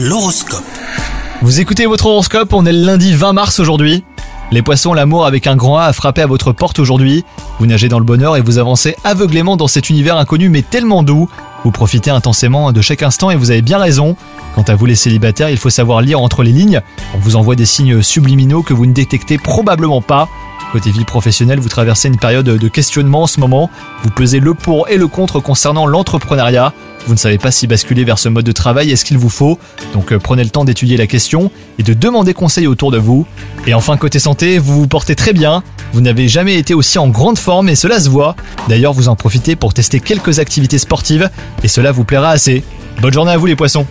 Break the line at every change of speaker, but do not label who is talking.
L'horoscope.
Vous écoutez votre horoscope, on est le lundi 20 mars aujourd'hui. Les poissons, l'amour avec un grand A a frappé à votre porte aujourd'hui. Vous nagez dans le bonheur et vous avancez aveuglément dans cet univers inconnu mais tellement doux. Vous profitez intensément de chaque instant et vous avez bien raison. Quant à vous les célibataires, il faut savoir lire entre les lignes. On vous envoie des signes subliminaux que vous ne détectez probablement pas. Côté vie professionnelle, vous traversez une période de questionnement en ce moment. Vous pesez le pour et le contre concernant l'entrepreneuriat. Vous ne savez pas si basculer vers ce mode de travail est ce qu'il vous faut. Donc euh, prenez le temps d'étudier la question et de demander conseil autour de vous. Et enfin côté santé, vous vous portez très bien. Vous n'avez jamais été aussi en grande forme et cela se voit. D'ailleurs, vous en profitez pour tester quelques activités sportives et cela vous plaira assez. Bonne journée à vous les poissons